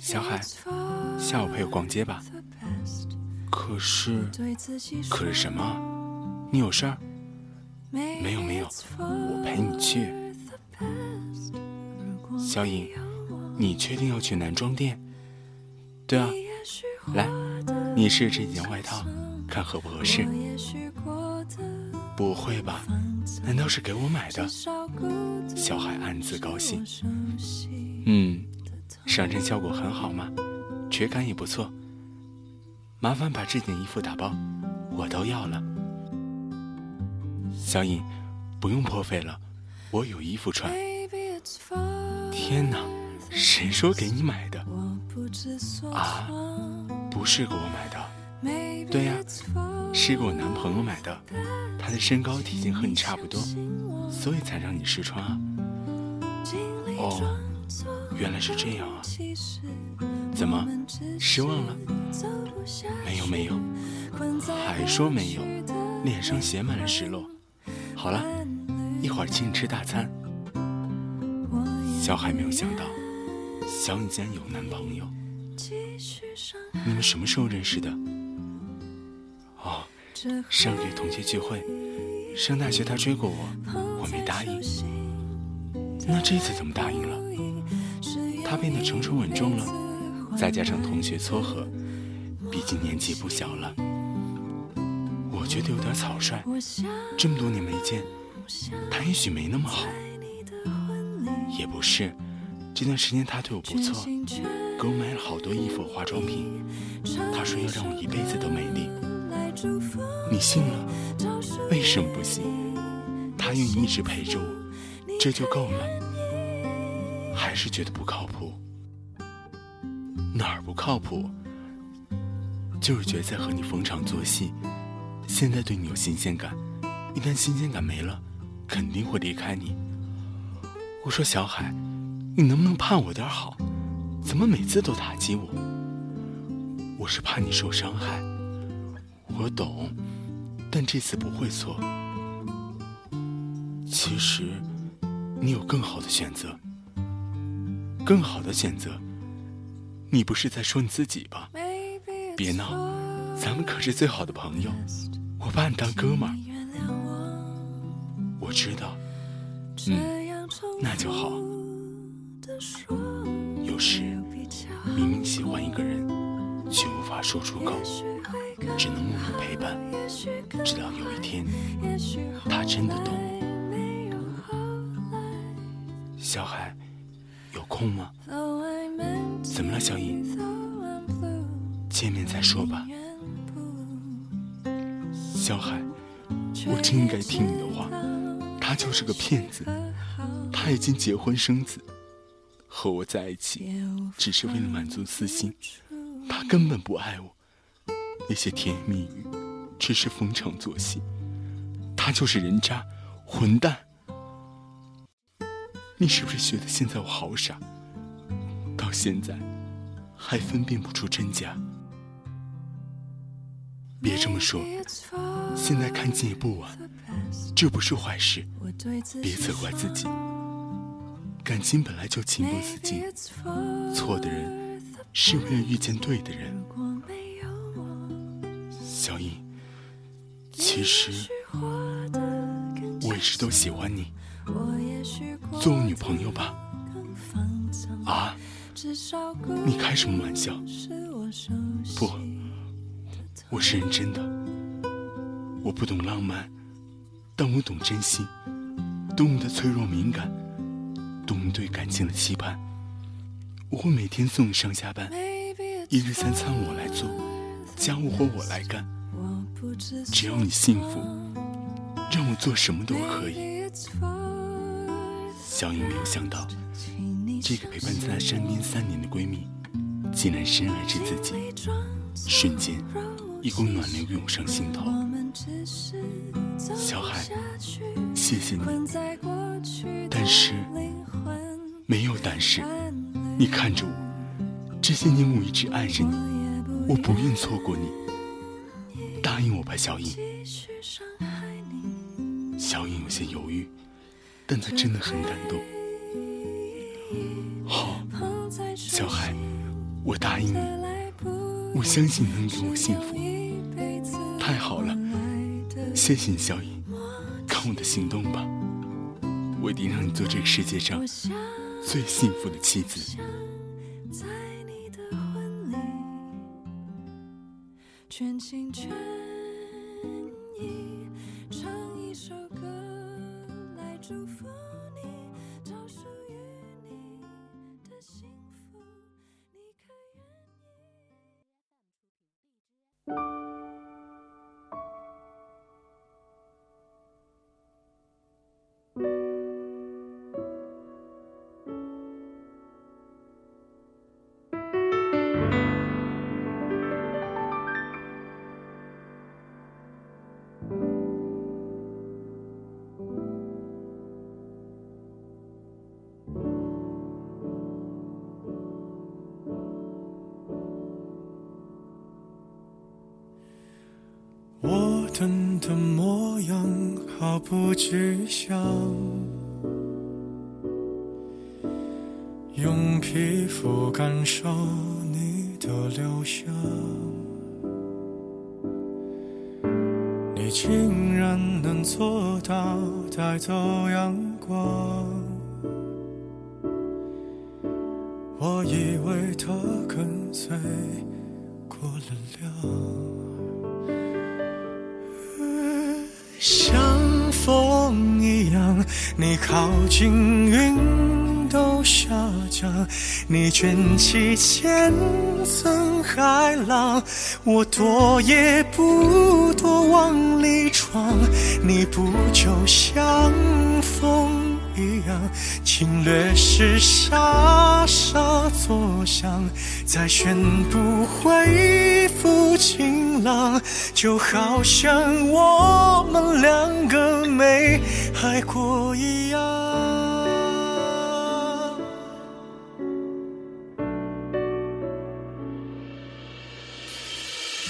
小海，下午陪我逛街吧。可是，可是什么？你有事儿？没有没有，我陪你去。小颖，你确定要去男装店？对啊，来，你试这件外套，看合不合适。不会吧？难道是给我买的？小海暗自高兴。嗯。上身效果很好吗？垂感也不错。麻烦把这件衣服打包，我都要了。小颖，不用破费了，我有衣服穿。天哪，谁说给你买的？啊，不是给我买的。对呀，是给我男朋友买的。他的身高体型和你差不多，所以才让你试穿啊。哦。原来是这样啊！怎么失望了？没有没有，还说没有，脸上写满了失落。好了，一会儿请你吃大餐。小海没有想到，小颖竟然有男朋友。你们什么时候认识的？哦，上个月同学聚会，上大学他追过我，我没答应。那这次怎么答应了？他变得成熟稳重了，再加上同学撮合，毕竟年纪不小了，我觉得有点草率。这么多年没见，他也许没那么好。也不是，这段时间他对我不错，给我买了好多衣服、化妆品。他说要让我一辈子都美丽，你信了？为什么不信？他愿意一直陪着我，这就够了。还是觉得不靠谱，哪儿不靠谱？就是觉得在和你逢场作戏，现在对你有新鲜感，一旦新鲜感没了，肯定会离开你。我说小海，你能不能盼我点好？怎么每次都打击我？我是怕你受伤害，我懂，但这次不会错。其实，你有更好的选择。更好的选择，你不是在说你自己吧？别闹，咱们可是最好的朋友，我把你当哥们儿。我知道，嗯，那就好。有时明明喜欢一个人，却无法说出口，只能默默陪伴，直到有一天，他真的懂。小海。有空吗？怎么了，小颖？见面再说吧。小海，我真应该听你的话。他就是个骗子，他已经结婚生子，和我在一起只是为了满足私心。他根本不爱我，那些甜言蜜语只是逢场作戏。他就是人渣，混蛋。你是不是觉得现在我好傻？到现在还分辨不出真假？别这么说，现在看见也不晚，这不是坏事。别责怪自己，感情本来就情不自禁，错的人是为了遇见对的人。小颖，其实我一直都喜欢你。做我女朋友吧，啊！你开什么玩笑？不，我是认真的。我不懂浪漫，但我懂珍惜，懂你的脆弱敏感，懂你对感情的期盼。我会每天送你上下班，一日三餐我来做，家务活我来干。只要你幸福，让我做什么都可以。小影没有想到，这个陪伴在她身边三年的闺蜜，竟然深爱着自己。瞬间，一股暖流涌上心头。小海，谢谢你。但是，没有但是。你看着我，这些年我一直爱着你，我不愿错过你。答应我吧，小影。小影有些犹豫，但他真的很感动。好，小海，我答应你，我相信能给我幸福。太好了，谢谢你，小影，看我的行动吧，我一定让你做这个世界上最幸福的妻子。全心全意唱一首歌祝福。不具象，用皮肤感受你的留香，你竟然能做到带走阳光，我以为他跟随过了量。风一样，你靠近云都下降，你卷起千层海浪，我躲也不躲往里闯，你不就像？侵略时傻傻作响，再宣布恢复晴朗，就好像我们两个没爱过一样。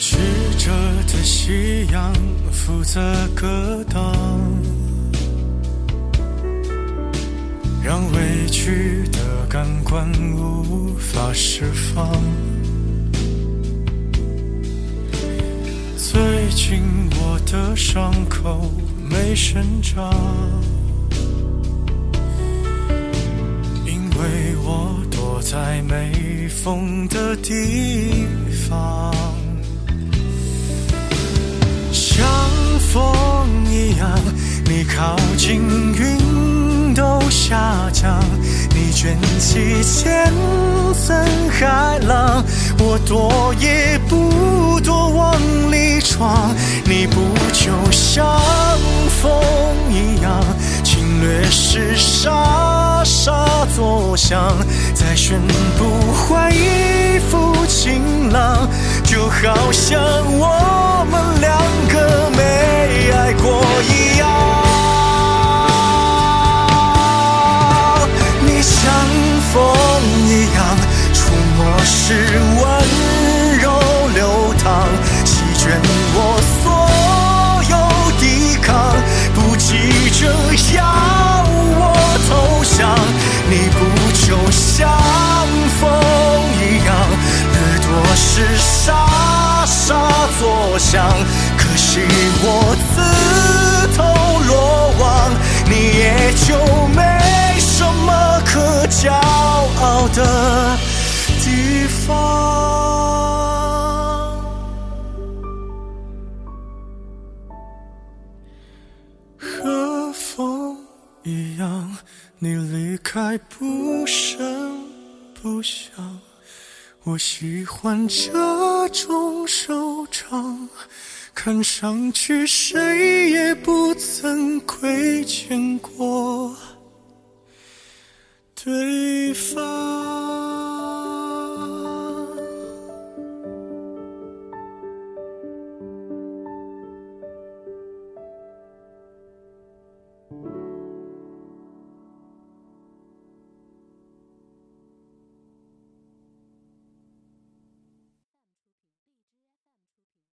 曲折的夕阳，负责格挡。让委屈的感官无法释放。最近我的伤口没生长，因为我躲在没风的地方，卷起千层海浪，我躲也不躲往里闯。你不就像风一样，侵略时沙沙作响，再宣布恢复晴朗，就好像我们两个没爱过一样。我自投罗网，你也就没什么可骄傲的地方，和风一样，你离开不声不响。我喜欢这种收场，看上去谁也不曾亏欠过对方。